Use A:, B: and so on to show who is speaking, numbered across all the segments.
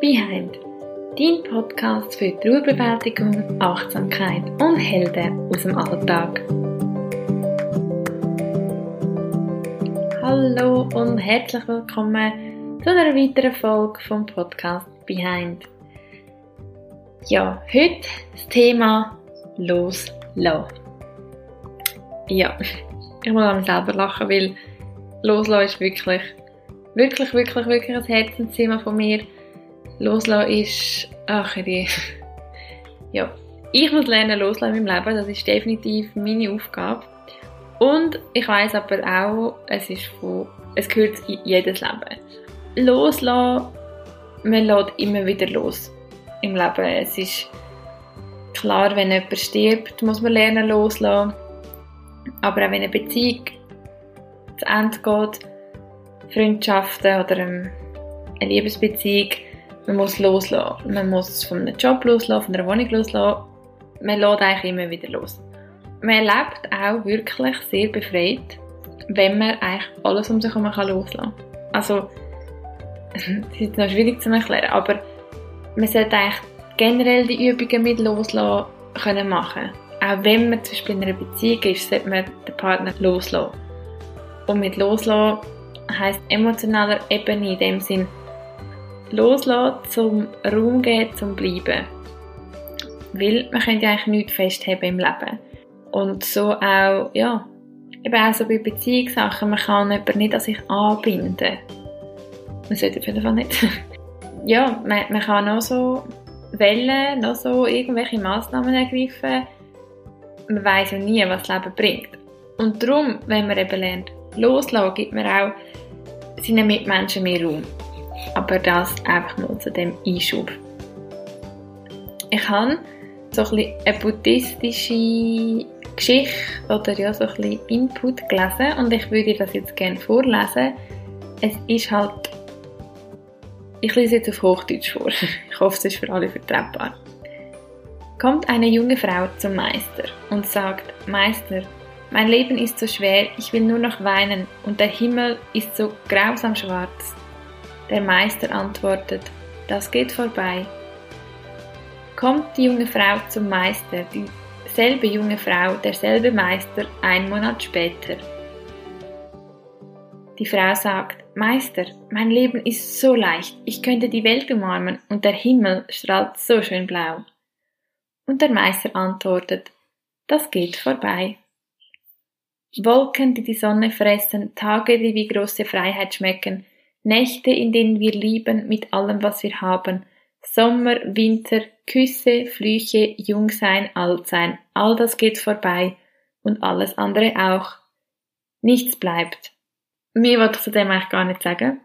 A: Behind, dein Podcast für Trauerbewältigung, Achtsamkeit und Helden aus dem Alltag. Hallo und herzlich willkommen zu einer weiteren Folge vom Podcast Behind. Ja, heute das Thema Loslassen. Ja, ich muss an mich selber lachen, weil Loslassen ist wirklich, wirklich, wirklich, wirklich ein Herzensthema von mir. Loslassen ist, ach die, ja, ich muss lernen loslassen in meinem Leben, das ist definitiv meine Aufgabe. Und ich weiß aber auch, es ist von, es gehört in jedes Leben. Loslassen, man lässt immer wieder los im Leben. Es ist klar, wenn jemand stirbt, muss man lernen loslassen. Aber auch wenn eine Beziehung zu Ende geht, Freundschaften oder eine Liebesbeziehung, man muss loslassen. Man muss von einem Job loslassen, von einer Wohnung loslassen. Man lässt eigentlich immer wieder los. Man lebt auch wirklich sehr befreit, wenn man eigentlich alles um sich herum loslassen kann. Also, das ist noch schwierig zu erklären, aber man sollte eigentlich generell die Übungen mit Loslassen können machen Auch wenn man zum Beispiel in einer Beziehung ist, sollte man den Partner loslassen. Und mit Loslassen heisst emotionaler Ebene in dem Sinn, loslassen, zum Raum geben, zum Bleiben. Weil man könnte ja eigentlich nichts festheben im Leben. Und so auch, ja, eben auch so bei Beziehungssachen, man kann jemanden nicht an sich anbinden. Man sollte auf jeden Fall nicht. ja, man, man kann auch so wählen, noch so irgendwelche Massnahmen ergreifen. Man weiß ja nie, was das Leben bringt. Und darum, wenn man eben lernt, loslassen, gibt man auch seinen Mitmenschen mehr Raum. Aber das einfach nur zu dem Einschub. Ich habe so ein eine buddhistische Geschichte oder ja, so ein Input gelesen und ich würde das jetzt gerne vorlesen. Es ist halt, ich lese jetzt auf Hochdeutsch vor. Ich hoffe, es ist für alle vertretbar. Kommt eine junge Frau zum Meister und sagt, Meister, mein Leben ist so schwer, ich will nur noch weinen und der Himmel ist so grausam schwarz. Der Meister antwortet, das geht vorbei. Kommt die junge Frau zum Meister, dieselbe junge Frau, derselbe Meister, ein Monat später. Die Frau sagt, Meister, mein Leben ist so leicht, ich könnte die Welt umarmen und der Himmel strahlt so schön blau. Und der Meister antwortet, das geht vorbei. Wolken, die die Sonne fressen, Tage, die wie große Freiheit schmecken, Nächte, in denen wir lieben mit allem, was wir haben. Sommer, Winter, Küsse, Flüche, Jungsein, Altsein, all das geht vorbei und alles andere auch. Nichts bleibt. Mir wollte ich zu dem eigentlich gar nicht sagen.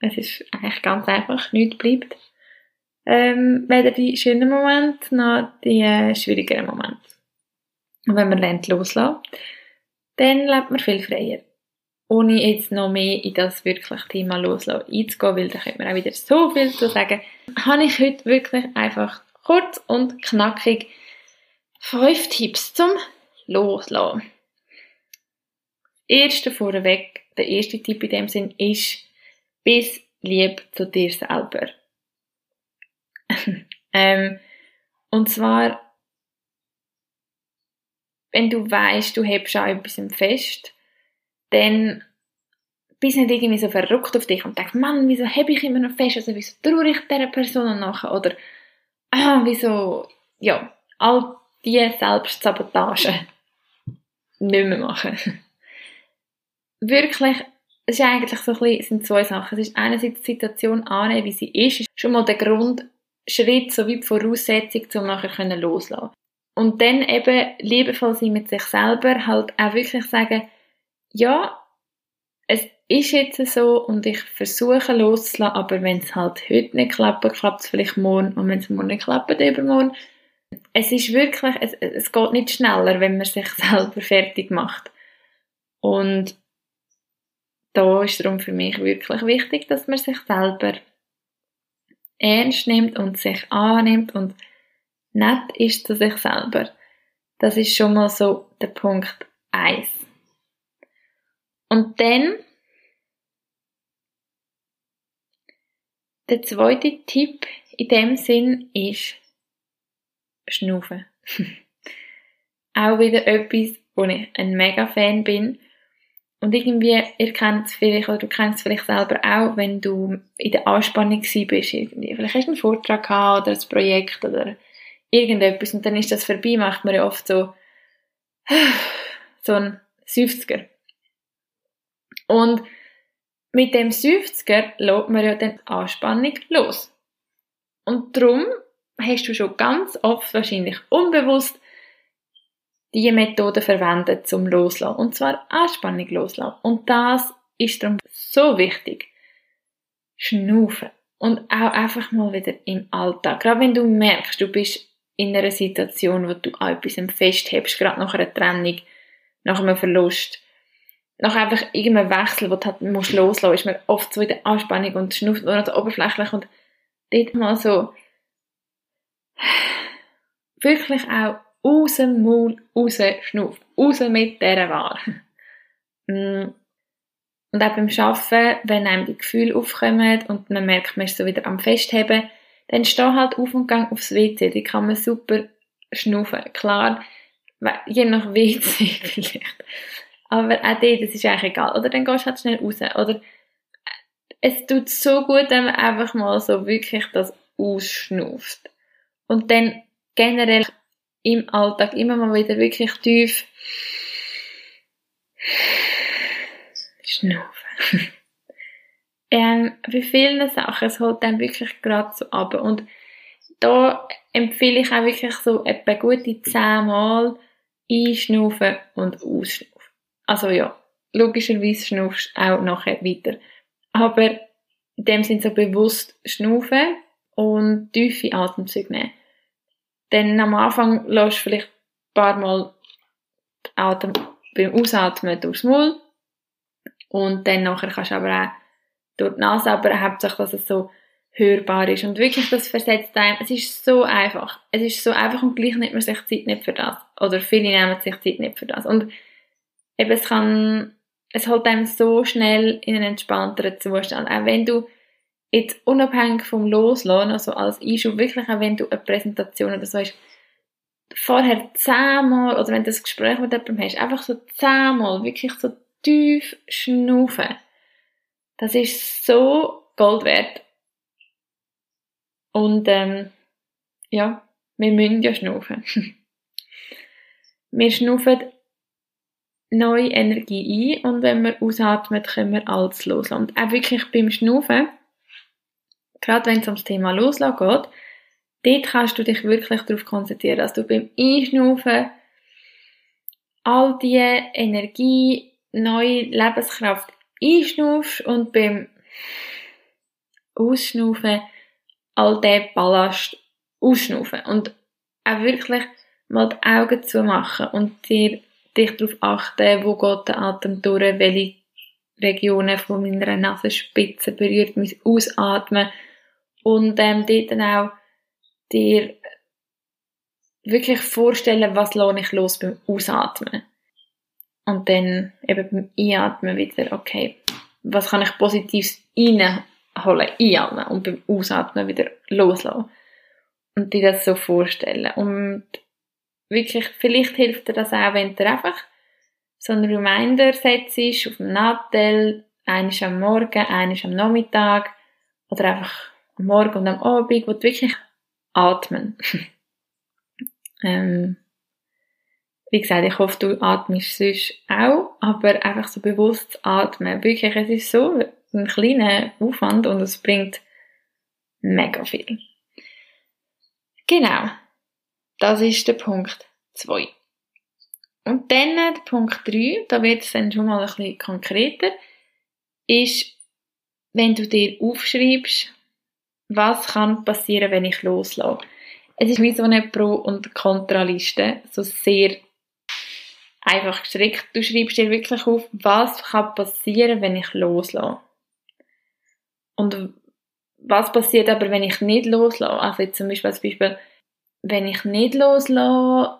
A: Es ist eigentlich ganz einfach, nichts bleibt. Ähm, weder die schönen Momente noch die äh, schwierigeren Momente. Und wenn man lernt loslassen, dann lebt man viel freier ohne jetzt noch mehr in das wirklich Thema loslassen einzugehen, weil da könnte man auch wieder so viel zu sagen, habe ich heute wirklich einfach kurz und knackig fünf Tipps zum Loslassen. Erste vorweg, der erste Tipp in dem Sinn ist, bis lieb zu dir selber. ähm, und zwar, wenn du weißt, du hebst an etwas fest, dann bist du nicht irgendwie so verrückt auf dich und denkst, Mann, wieso habe ich immer noch fest, also wieso traue ich dieser Person nachher, oder ah, wieso, ja, all diese Selbstsabotage nicht mehr machen. Wirklich, es ist eigentlich so ein bisschen, sind zwei Sachen. Es ist einerseits die Situation annehmen, wie sie ist, ist schon mal der Grundschritt, so wie die Voraussetzung, um nachher loslassen Und dann eben liebevoll sein mit sich selber, halt auch wirklich sagen, ja, es ist jetzt so und ich versuche loszulassen, aber wenn es halt heute nicht klappt, klappt es vielleicht morgen und wenn es morgen nicht klappt, übermorgen. Es ist wirklich, es, es geht nicht schneller, wenn man sich selber fertig macht. Und da ist darum für mich wirklich wichtig, dass man sich selber ernst nimmt und sich annimmt und nett ist zu sich selber. Das ist schon mal so der Punkt eins. Und dann Der zweite Tipp in dem Sinn ist Schnaufen. Auch wieder etwas, wo ich ein mega Fan bin. Und irgendwie, ihr kennt es vielleicht, oder du kennst es vielleicht selber auch, wenn du in der Anspannung bist, irgendwie. Vielleicht hast du einen Vortrag gehabt, oder ein Projekt, oder irgendetwas, und dann ist das vorbei, macht man ja oft so, so ein Seufzer. Und mit dem Seufzer lässt man ja dann Anspannung los. Und darum hast du schon ganz oft wahrscheinlich unbewusst diese Methode verwendet zum Loslassen. Und zwar Anspannung loslassen. Und das ist darum so wichtig. Schnaufen. Und auch einfach mal wieder im Alltag. Gerade wenn du merkst, du bist in einer Situation, wo du an etwas festhebst, gerade nach einer Trennung, nach einem Verlust, nach einfach irgendeinem Wechsel, wo du halt musst loslassen, ist man oft so in der Anspannung und schnauft nur noch so oberflächlich und dort mal so wirklich auch aus dem Mund raus schnauft. Raus mit dieser Ware. Mm. Und auch beim Arbeiten, wenn einem die Gefühle aufkommen und man merkt, man ist so wieder am Festheben, dann steh halt auf und gang aufs WC. Die kann man super schnaufen. Klar, je nach WC vielleicht. Aber auch dort, das ist eigentlich egal. Oder dann gehst du halt schnell raus. Oder es tut so gut, wenn man einfach mal so wirklich das ausschnauft. Und dann generell im Alltag immer mal wieder wirklich tief schnaufen. ähm, bei vielen Sachen, es holt dann wirklich gerade so ab. Und da empfehle ich auch wirklich so etwa gute zehnmal einschnaufen und ausschnaufen. Also ja, logischerweise schnaufst du auch nachher weiter. Aber in dem Sinne so bewusst schnaufen und tiefe Atemzüge nehmen. Dann am Anfang lässt du vielleicht ein paar Mal Atem beim Ausatmen durchs Maul. Und dann nachher kannst du aber auch durch die Nase, aber hauptsächlich, dass es so hörbar ist. Und wirklich, das versetzt einem, es ist so einfach. Es ist so einfach und gleich nimmt man sich Zeit nicht für das. Oder viele nehmen sich Zeit nicht für das. Und eben, es kann, es holt einem so schnell in einen entspannteren Zustand. Auch wenn du jetzt unabhängig vom Loslassen, also als Einschub, wirklich auch wenn du eine Präsentation oder so hast, vorher zehnmal, oder wenn du das Gespräch mit jemandem hast, einfach so zehnmal, wirklich so tief schnaufen. Das ist so Gold wert. Und, ähm, ja, wir müssen ja schnaufen. wir schnaufen neue Energie ein und wenn wir ausatmen, können wir alles loslassen. Und auch wirklich beim Schnaufen, gerade wenn es ums Thema Loslassen geht, dort kannst du dich wirklich darauf konzentrieren, dass du beim Einschnaufen all die Energie, neue Lebenskraft einschnaufst und beim Ausschnaufen all den Ballast ausschnaufen. Und auch wirklich mal die Augen zu machen und dir, dich darauf achten, wo geht der Atem durch, welche Regionen von meiner Nasenspitze berührt mein Ausatmen und ähm, dort dann auch dir wirklich vorstellen, was lohne ich los beim Ausatmen. Und dann eben beim Einatmen wieder, okay, was kann ich Positives reinholen, einatmen und beim Ausatmen wieder loslassen. Und dir das so vorstellen. Und wirklich, vielleicht hilft dir das auch, wenn du einfach so einen Reminder setzt auf dem Nattel, eines am Morgen, eines am Nachmittag oder einfach am Morgen und am Abend, wo du wirklich atmen. ähm, wie gesagt, ich hoffe, du atmest sonst auch, aber einfach so bewusst atmen. Wirklich, es ist so ein kleiner Aufwand und es bringt mega viel. Genau. Das ist der Punkt 2. Und dann der Punkt 3, da wird es dann schon mal ein bisschen konkreter, ist, wenn du dir aufschreibst, was kann passieren, wenn ich loslasse. Es ist wie so eine Pro- und Kontraliste, so sehr einfach gestrickt. Du schreibst dir wirklich auf, was kann passieren, wenn ich loslasse. Und was passiert aber, wenn ich nicht loslasse? Also jetzt zum Beispiel als Beispiel, wenn ich nicht loslasse,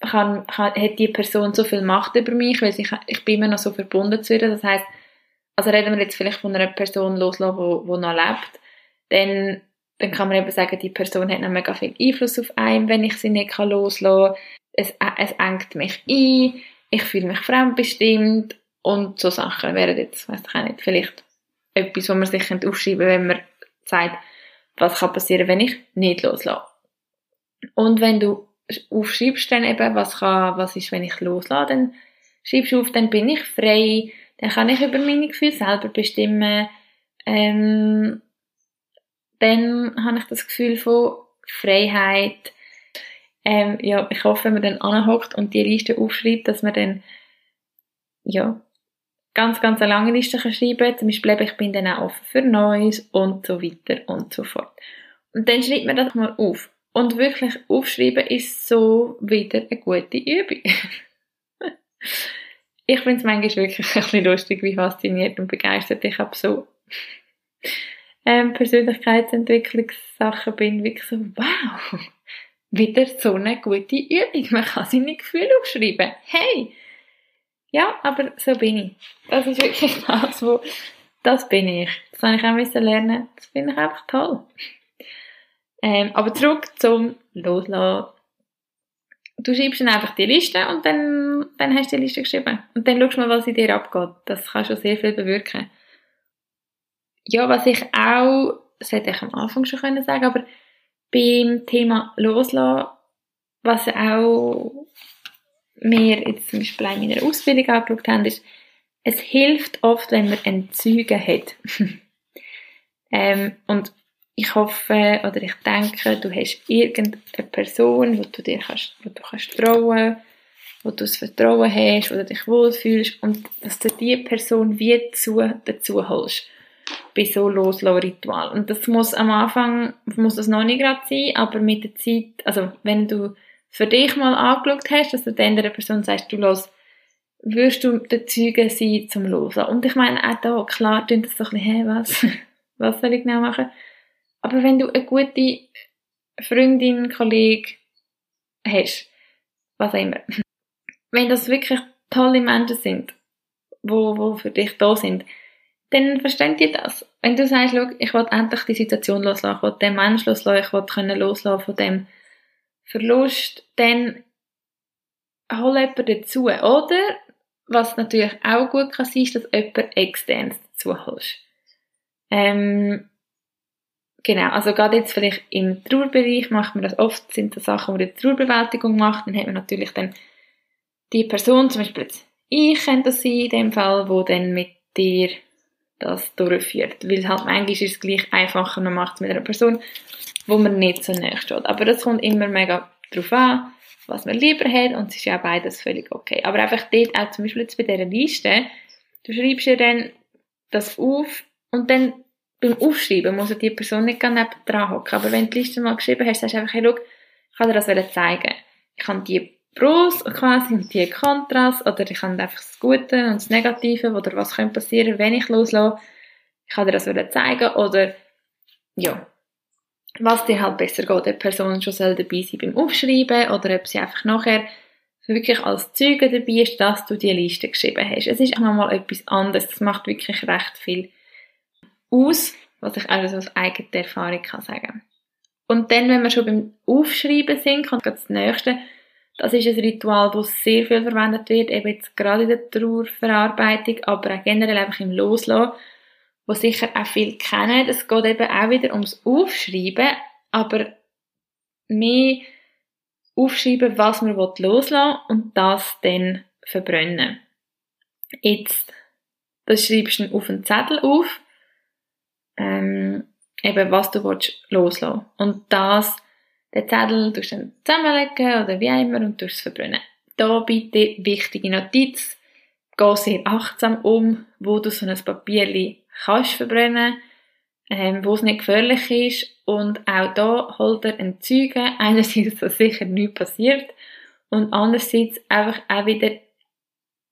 A: kann, kann, hat die Person so viel Macht über mich, weil ich, ich bin immer noch so verbunden zu ihr. Das heißt, also reden wir jetzt vielleicht von einer Person loslassen, die noch lebt, dann, dann kann man eben sagen, die Person hat noch mega viel Einfluss auf einen, wenn ich sie nicht loslassen kann. Es, es engt mich ein, ich fühle mich fremdbestimmt und so Sachen wären jetzt, weiß ich auch nicht, vielleicht etwas, wo man sich aufschreiben könnte, wenn man sagt, was kann passieren, wenn ich nicht loslasse. Und wenn du aufschreibst dann eben, was kann, was ist, wenn ich loslasse, dann schreibst du auf, dann bin ich frei, dann kann ich über meine Gefühle selber bestimmen, ähm, dann habe ich das Gefühl von Freiheit. Ähm, ja, ich hoffe, wenn man dann anhockt und die Liste aufschreibt, dass man dann, ja, ganz, ganz eine lange Liste kann schreiben Zum Beispiel, ich bin dann auch offen für Neues und so weiter und so fort. Und dann schreibt man das mal auf. Und wirklich aufschreiben ist so wieder eine gute Übung. ich finde es manchmal wirklich ein bisschen lustig, wie fasziniert und begeistert ich habe so ähm, Persönlichkeitsentwicklungssachen bin, wirklich so, wow, wieder so eine gute Übung. Man kann seine Gefühle aufschreiben. Hey! Ja, aber so bin ich. Das ist wirklich das, wo, das bin ich. Das habe ich auch lernen. Das finde ich einfach toll. Ähm, aber zurück zum Loslassen. Du schreibst dann einfach die Liste und dann, dann hast du die Liste geschrieben. Und dann schaust du mal, was in dir abgeht. Das kann schon sehr viel bewirken. Ja, was ich auch, das hätte ich am Anfang schon können sagen, aber beim Thema Loslassen, was auch wir jetzt zum Beispiel in meiner Ausbildung angeschaut haben, ist, es hilft oft, wenn man Entzüge hat. ähm, und ich hoffe oder ich denke, du hast irgendeine Person, wo du dir kannst, wo du kannst trauen, wo du das Vertrauen hast, wo dich wohlfühlst und dass du diese Person wie zu, dazu holst bei so Loslassen-Ritual. Und das muss am Anfang, muss das noch nicht gerade sein, aber mit der Zeit, also wenn du für dich mal angeschaut hast, dass du der anderen Person sagst, du los, wirst du der Zeuge sein zum Losen. Und ich meine, auch da, klar, tun das so ein bisschen, hey, was, was soll ich genau machen? Aber wenn du eine gute Freundin, Kollege hast, was auch immer, wenn das wirklich tolle Menschen sind, wo, wo für dich da sind, dann verstehen die das. Wenn du sagst, schau, ich will endlich die Situation loslassen, ich will den Menschen loslassen, ich will können loslassen von dem Verlust, dann hol jemanden dazu. Oder, was natürlich auch gut kann ist, dass jemand externes dazu holst. Ähm, Genau, also gerade jetzt vielleicht im Trauerbereich macht man das oft, sind das Sachen, wo die Trauerbewältigung macht, dann hat man natürlich dann die Person, zum Beispiel jetzt ich könnte das sein, in dem Fall, wo dann mit dir das durchführt. Weil halt manchmal ist es gleich einfacher, man macht es mit einer Person, wo man nicht so näher steht. Aber das kommt immer mega drauf an, was man lieber hat und es ist ja beides völlig okay. Aber einfach dort auch zum Beispiel jetzt bei dieser Liste, du schreibst ja dann das auf und dann beim Aufschreiben muss die Person nicht gerne neben dran hocken. Aber wenn du die Liste mal geschrieben hast, sagst du einfach, hey, schau, ich kann dir das zeigen. Ich kann die Pros quasi und die Kontras oder ich kann einfach das Gute und das Negative oder was könnte passieren, wenn ich loslasse. Ich kann dir das zeigen oder ja, was dir halt besser geht, die Person schon soll dabei sein beim Aufschreiben oder ob sie einfach nachher wirklich als Zeuge dabei ist, dass du die Liste geschrieben hast. Es ist auch nochmal etwas anderes. Das macht wirklich recht viel aus, was ich also aus eigener Erfahrung kann sagen. Und dann, wenn wir schon beim Aufschreiben sind, kommt das nächste. Das ist ein Ritual, das sehr viel verwendet wird, eben jetzt gerade in der Trauerverarbeitung, aber auch generell einfach im Loslassen, wo sicher auch viele kennen. Es geht eben auch wieder ums Aufschreiben, aber mehr aufschreiben, was man loslassen will und das dann verbrennen. Jetzt, das schreibst du auf einen Zettel auf ähm, eben was du willst loslassen. Und das, den Zettel tust du dann zusammenlegen oder wie immer und tust es verbrennen. Da bitte wichtige Notiz. Geh sehr achtsam um, wo du so ein Papier kannst verbrennen, ähm, wo es nicht gefährlich ist. Und auch da er ein Zeuge. Einerseits, dass sicher nichts passiert. Und andererseits einfach auch wieder,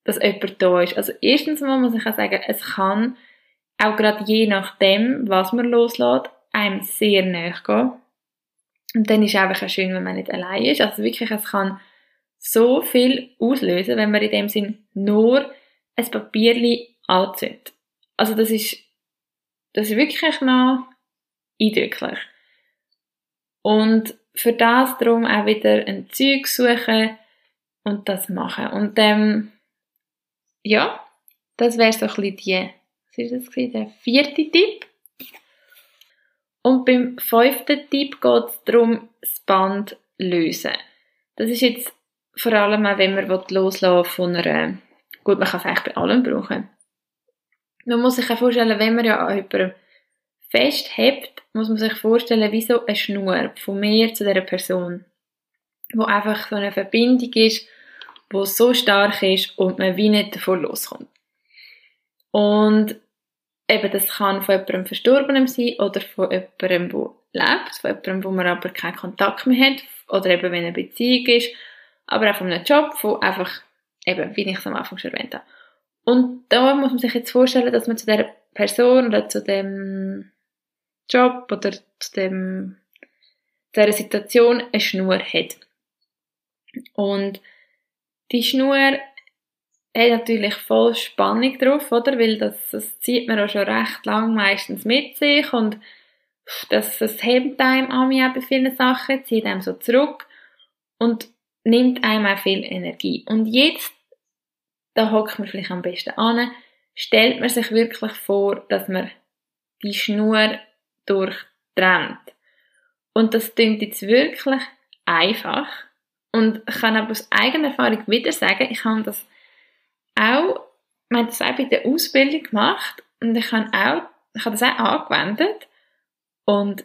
A: dass jemand da ist. Also erstens mal muss ich auch sagen, es kann auch gerade je nachdem, was man loslässt, einem sehr nahe gehen. Und dann ist es einfach auch schön, wenn man nicht allein ist. Also wirklich, es kann so viel auslösen, wenn man in dem Sinn nur ein Papierli anzündet. Also das ist, das ist wirklich noch eindrücklich. Und für das darum auch wieder ein Zeug suchen und das machen. Und ähm, ja, das wäre so ein bisschen die, was ist das der vierte Tipp. Und beim fünften Tipp geht es darum, das Band lösen. Das ist jetzt vor allem auch, wenn man loslassen von einer, gut, man kann es eigentlich bei allem brauchen. Man muss sich auch vorstellen, wenn man ja an jemandem festhebt, muss man sich vorstellen, wie so eine Schnur von mir zu dieser Person, wo einfach so eine Verbindung ist, wo so stark ist und man wie nicht davon loskommt. Und eben, das kann von jemandem Verstorbenem sein oder von jemandem, der lebt, von jemandem, wo man aber keinen Kontakt mehr hat, oder eben, wenn eine Beziehung ist, aber auch von einem Job, wo einfach, eben, wie ich es am Anfang schon erwähnt habe. Und da muss man sich jetzt vorstellen, dass man zu der Person oder zu dem Job oder zu dem, dieser Situation eine Schnur hat. Und die Schnur hat natürlich voll Spannung drauf, oder? Weil das, das zieht man auch schon recht lang meistens mit sich und das, das hebt einem an mir bei vielen Sachen, zieht einem so zurück und nimmt einem auch viel Energie. Und jetzt, da hockt man vielleicht am besten an, stellt man sich wirklich vor, dass man die Schnur durchtrennt. Und das klingt jetzt wirklich einfach. Und ich kann aber aus eigener Erfahrung wieder sagen, ich habe das auch, ich habe das auch bei der Ausbildung gemacht und ich habe auch, ich habe das auch angewendet und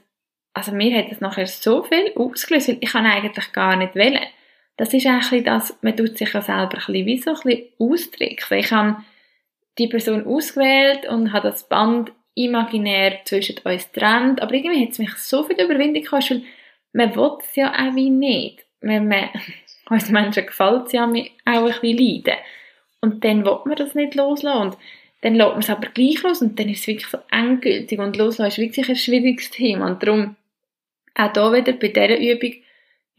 A: also mir hat das nachher so viel ausgelöst, weil ich kann eigentlich gar nicht wählen. Das ist eigentlich das, man tut sich ja selber ein bisschen wie so ein bisschen austricksen. Ich habe die Person ausgewählt und habe das Band imaginär zwischen uns trennt, aber irgendwie hat es mich so viel Überwindung gekostet, weil man will es ja auch wie nicht. Wenn man, uns Menschen gefällt es ja auch ein bisschen leiden. Und dann will man das nicht loslassen. Und dann lässt man es aber gleich los und dann ist es wirklich so endgültig und loslassen ist wirklich ein schwieriges Thema. Und darum auch da wieder bei dieser Übung,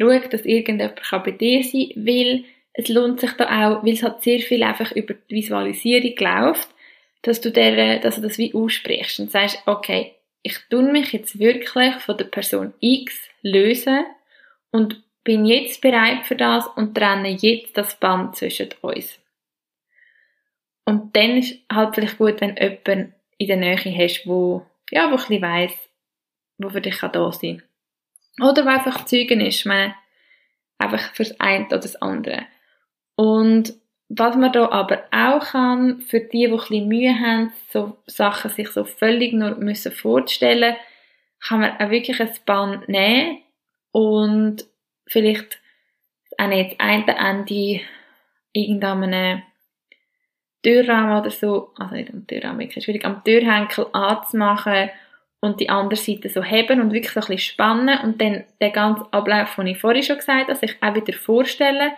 A: schau, dass irgendjemand bei dir sein kann, weil es lohnt sich da auch, weil es hat sehr viel einfach über die Visualisierung läuft, dass du der, dass du das wie aussprichst und sagst, okay, ich tue mich jetzt wirklich von der Person X lösen und bin jetzt bereit für das und trenne jetzt das Band zwischen uns. Und dann ist halt vielleicht gut, wenn jemand in der Nähe hast, wo, ja, wo ein bisschen weiss, wo für dich da sein kann. Oder wo einfach Zeugen ist, ich meine, einfach fürs eine oder das andere. Und was man da aber auch kann, für die, die ein bisschen Mühe haben, so Sachen sich so völlig nur müssen vorzustellen, kann man auch wirklich ein Band nehmen und vielleicht auch nicht das eine Ende irgendeinem Türrahmen oder so, also nicht am Türrahmen, ist schwierig, am Türhenkel anzumachen und die andere Seite so heben und wirklich so ein bisschen spannen und dann den ganzen Ablauf, den ich vorhin schon gesagt habe, sich auch wieder vorstellen,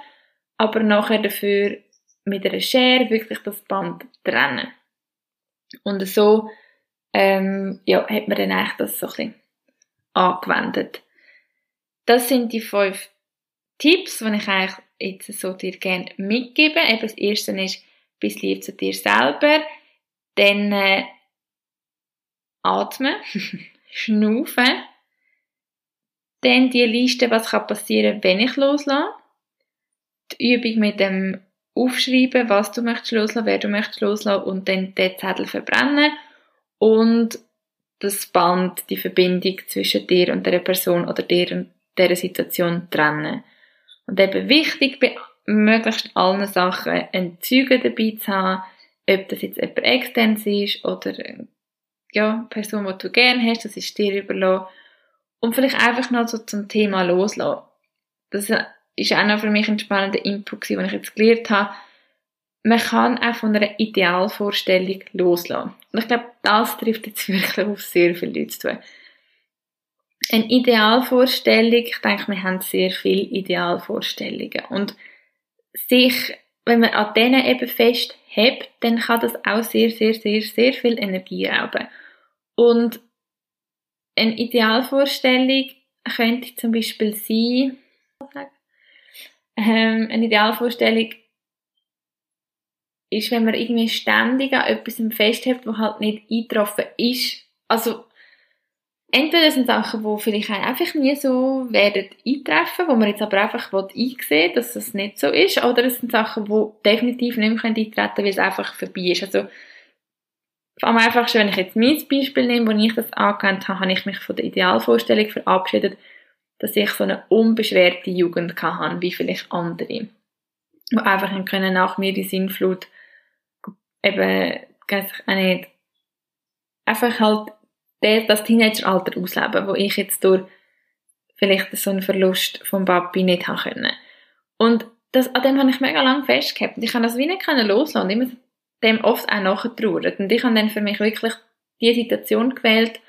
A: aber nachher dafür mit einer Schere wirklich das Band trennen. Und so ähm, ja, hat man dann eigentlich das so ein bisschen angewendet. Das sind die fünf Tipps, die ich eigentlich jetzt so dir gerne mitgebe. Eben das erste ist, bist lieb zu dir selber. Dann äh, atmen, schnaufen. Dann die Liste, was kann passieren, wenn ich loslasse. Die Übung mit dem Aufschreiben, was du möchtest loslassen, wer du möchtest loslassen und dann den Zettel verbrennen und das Band, die Verbindung zwischen dir und der Person oder dir und dieser Situation trennen. Und eben wichtig, möglichst allen Sachen ein Zeuge dabei zu haben, ob das jetzt jemand extern ist oder ja, eine Person, die du gerne hast, das ist dir überlassen. Und vielleicht einfach noch so zum Thema loslassen. Das ist auch noch für mich ein spannender Input, den ich jetzt gelernt habe. Man kann auch von einer Idealvorstellung loslassen. Und ich glaube, das trifft jetzt wirklich auf sehr viele Leute zu. Eine Idealvorstellung, ich denke, wir haben sehr viele Idealvorstellungen. Und sich, wenn man an denen eben festhebt, dann kann das auch sehr, sehr, sehr, sehr viel Energie rauben. Und eine Idealvorstellung könnte zum Beispiel sein, ähm, eine Idealvorstellung ist, wenn man irgendwie ständig an etwas festhält, was halt nicht eingetroffen ist. Also, entweder sind Sachen, die vielleicht einfach nie so werden eintreffen, wo man jetzt aber einfach einsehen dass das nicht so ist, oder es sind Sachen, die definitiv nicht mehr eintreten können, weil es einfach vorbei ist. Also, am einfachsten, wenn ich jetzt mein Beispiel nehme, wo ich das angewandt habe, habe ich mich von der Idealvorstellung verabschiedet, dass ich so eine unbeschwerte Jugend hatte, wie vielleicht andere. Die einfach können nach mir die Sinnflut eben, ich auch nicht, einfach halt das Teenageralter ausleben, wo ich jetzt durch vielleicht so einen Verlust vom Papi nicht haben können. Und das, an dem habe ich mega lange festgehalten. Ich kann das wie nicht loslassen und immer dem oft auch nachgetrauert. Und ich habe dann für mich wirklich die Situation gewählt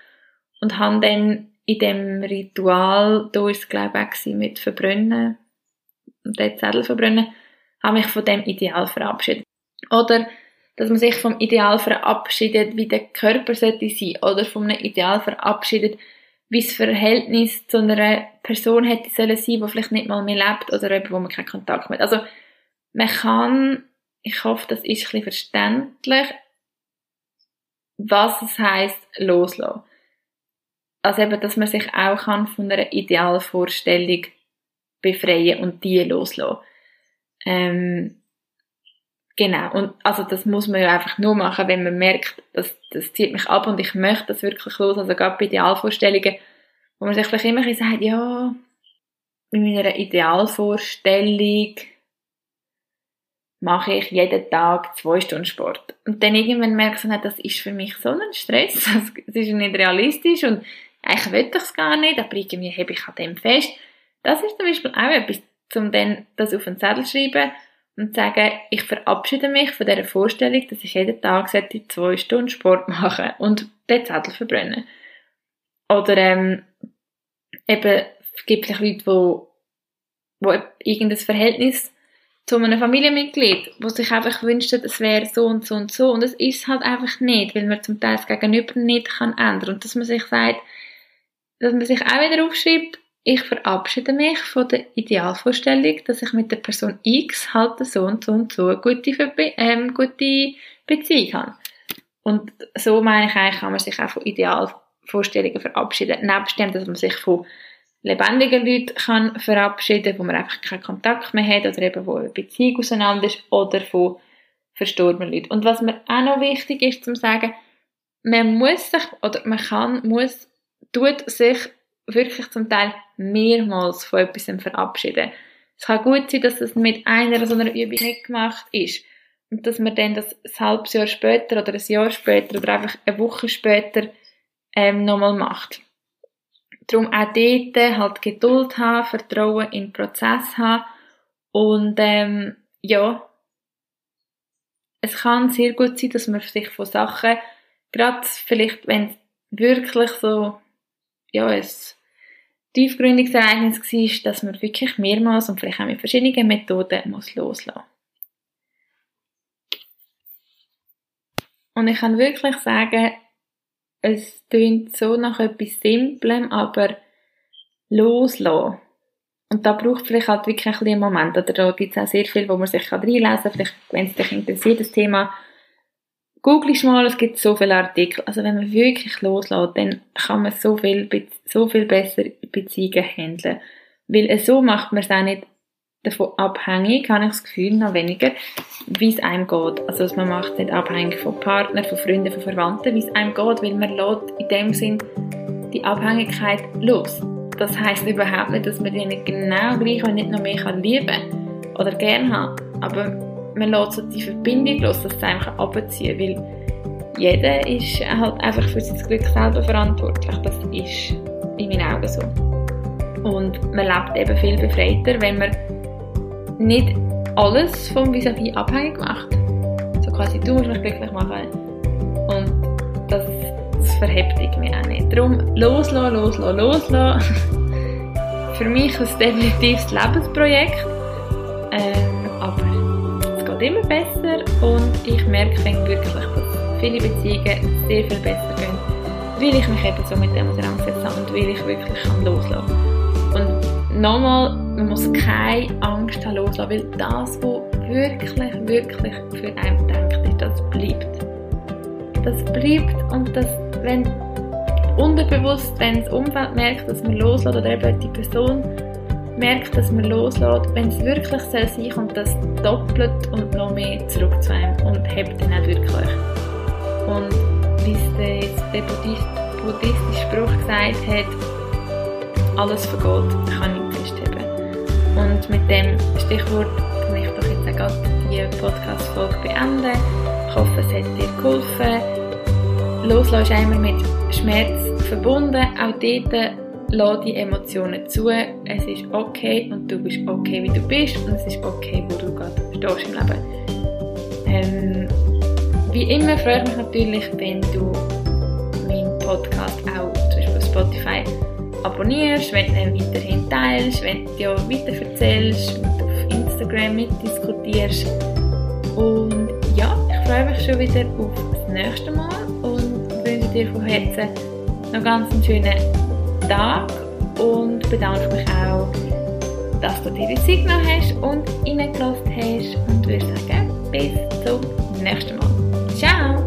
A: und habe dann in dem Ritual, da ist es glaube ich auch mit Verbrennen, und den Zettel verbrennen, habe mich von dem Ideal verabschiedet. Oder dass man sich vom Ideal verabschiedet, wie der Körper sollte sein, oder vom Ideal verabschiedet, wie das Verhältnis zu einer Person hätte sollen sein, die vielleicht nicht mal mehr lebt, oder eben, wo man keinen Kontakt hat. Also, man kann, ich hoffe, das ist ein bisschen verständlich, was es heisst, loslassen. Also eben, dass man sich auch kann von einer Idealvorstellung befreien und die loslassen. Ähm, Genau. Und also das muss man ja einfach nur machen, wenn man merkt, dass das zieht mich ab und ich möchte das wirklich los. Also gerade bei Idealvorstellungen, wo man sich vielleicht immer sagt, ja, in meiner Idealvorstellung mache ich jeden Tag zwei Stunden Sport. Und dann irgendwann merkst du, das ist für mich so ein Stress, das ist nicht realistisch und eigentlich will ich es gar nicht, aber irgendwie hebe ich an dem fest. Das ist zum Beispiel auch etwas, um dann das auf einen Zettel zu schreiben und sagen, ich verabschiede mich von dieser Vorstellung, dass ich jeden Tag zwei Stunden Sport machen und den Zettel verbrennen. Oder ähm, eben gibt es Leute, wo, wo irgendein Verhältnis zu einem Familienmitglied, wo sich einfach wünscht, es wäre so und so und so und es ist halt einfach nicht, weil man zum Teil das Gegenüber nicht kann ändern und dass man sich sagt, dass man sich auch wieder aufschreibt, ich verabschiede mich von der Idealvorstellung, dass ich mit der Person X halt so und so und so eine gute, Verbe ähm, gute Beziehung habe. Und so meine ich eigentlich, kann man sich auch von Idealvorstellungen verabschieden. Nebst dem, dass man sich von lebendigen Leuten kann verabschieden, wo man einfach keinen Kontakt mehr hat oder eben wo eine Beziehung auseinander ist oder von verstorbenen Leuten. Und was mir auch noch wichtig ist zu sagen, man muss sich oder man kann, muss, tut sich wirklich zum Teil mehrmals von etwas verabschieden. Es kann gut sein, dass das mit einer so einer Übung nicht gemacht ist. Und dass man dann das ein halbes Jahr später oder ein Jahr später oder einfach eine Woche später ähm, nochmal macht. Darum auch dort halt Geduld haben, Vertrauen in den Prozess haben und ähm, ja, es kann sehr gut sein, dass man sich von Sachen, gerade vielleicht wenn es wirklich so, ja, es tiefgründiges Ereignis war, dass man wirklich mehrmals und vielleicht auch mit verschiedenen Methoden muss loslassen Und ich kann wirklich sagen, es klingt so nach etwas Simplem, aber loslassen. Und da braucht vielleicht halt wirklich ein einen Moment. Oder da gibt es auch sehr viel, wo man sich reinlesen kann. Vielleicht, wenn es dich interessiert, das Thema, googelst mal, es gibt so viele Artikel. Also wenn man wirklich loslässt, dann kann man so viel, so viel besser Beziehungen handeln. Weil so macht man es auch nicht davon abhängig, habe ich das Gefühl, noch weniger, wie es einem geht. Also man macht es nicht abhängig von Partnern, von Freunden, von Verwandten, wie es einem geht, weil man lässt in dem Sinn die Abhängigkeit los. Das heisst überhaupt nicht, dass man die nicht genau gleich und nicht noch mehr lieben kann oder gerne haben. Aber man lässt so die Verbindung los, dass es einfach abziehen weil jeder ist halt einfach für sein Glück selber verantwortlich. Das ist in meinen Augen so. Und man lebt eben viel befreiter, wenn man nicht alles vom vis à abhängig macht. So quasi, du musst mich glücklich machen. Und das, das verhebt irgendwie auch nicht. Darum loslassen, loslassen, loslassen. Für mich ist es definitiv das Lebensprojekt. Geht immer besser und ich merke wirklich, dass viele Beziehungen sehr viel besser gehen, weil ich mich eben so mit dem auseinandersetze und weil ich wirklich kann loslassen kann. Und nochmal, man muss keine Angst haben loslassen, weil das, was wirklich, wirklich für einen denkt, ist, das bleibt. Das bleibt und das, wenn unterbewusst, wenn das Umfeld merkt, dass man loslässt oder eben die Person merkt, dass man loslässt, wenn es wirklich soll sein kommt das doppelt und noch mehr zurück zu einem und hebt dann auch wirklich. Und wie es der buddhistische Spruch gesagt hat, alles vergeht, kann ich festheben. Und mit dem Stichwort kann ich doch jetzt auch gerade die Podcast-Folge beenden. Ich hoffe, es hat dir geholfen. Loslassen ist mit Schmerz verbunden. Auch dort lass die Emotionen zu. Es ist okay und du bist okay, wie du bist. Und es ist okay, wo du gerade stehst im Leben. Ähm, wie immer freue ich mich natürlich, wenn du meinen Podcast auch zum Beispiel auf Spotify abonnierst, wenn du ihn weiterhin teilst, wenn du ja weiter erzählst, wenn du auf Instagram mitdiskutierst. Und ja, ich freue mich schon wieder auf das nächste Mal und wünsche dir von Herzen noch ganz einen schönen Tag und bedanke mich auch, dass du dir die Zeit genommen hast und reingelassen hast und würde sagen, bis zum nächsten Mal.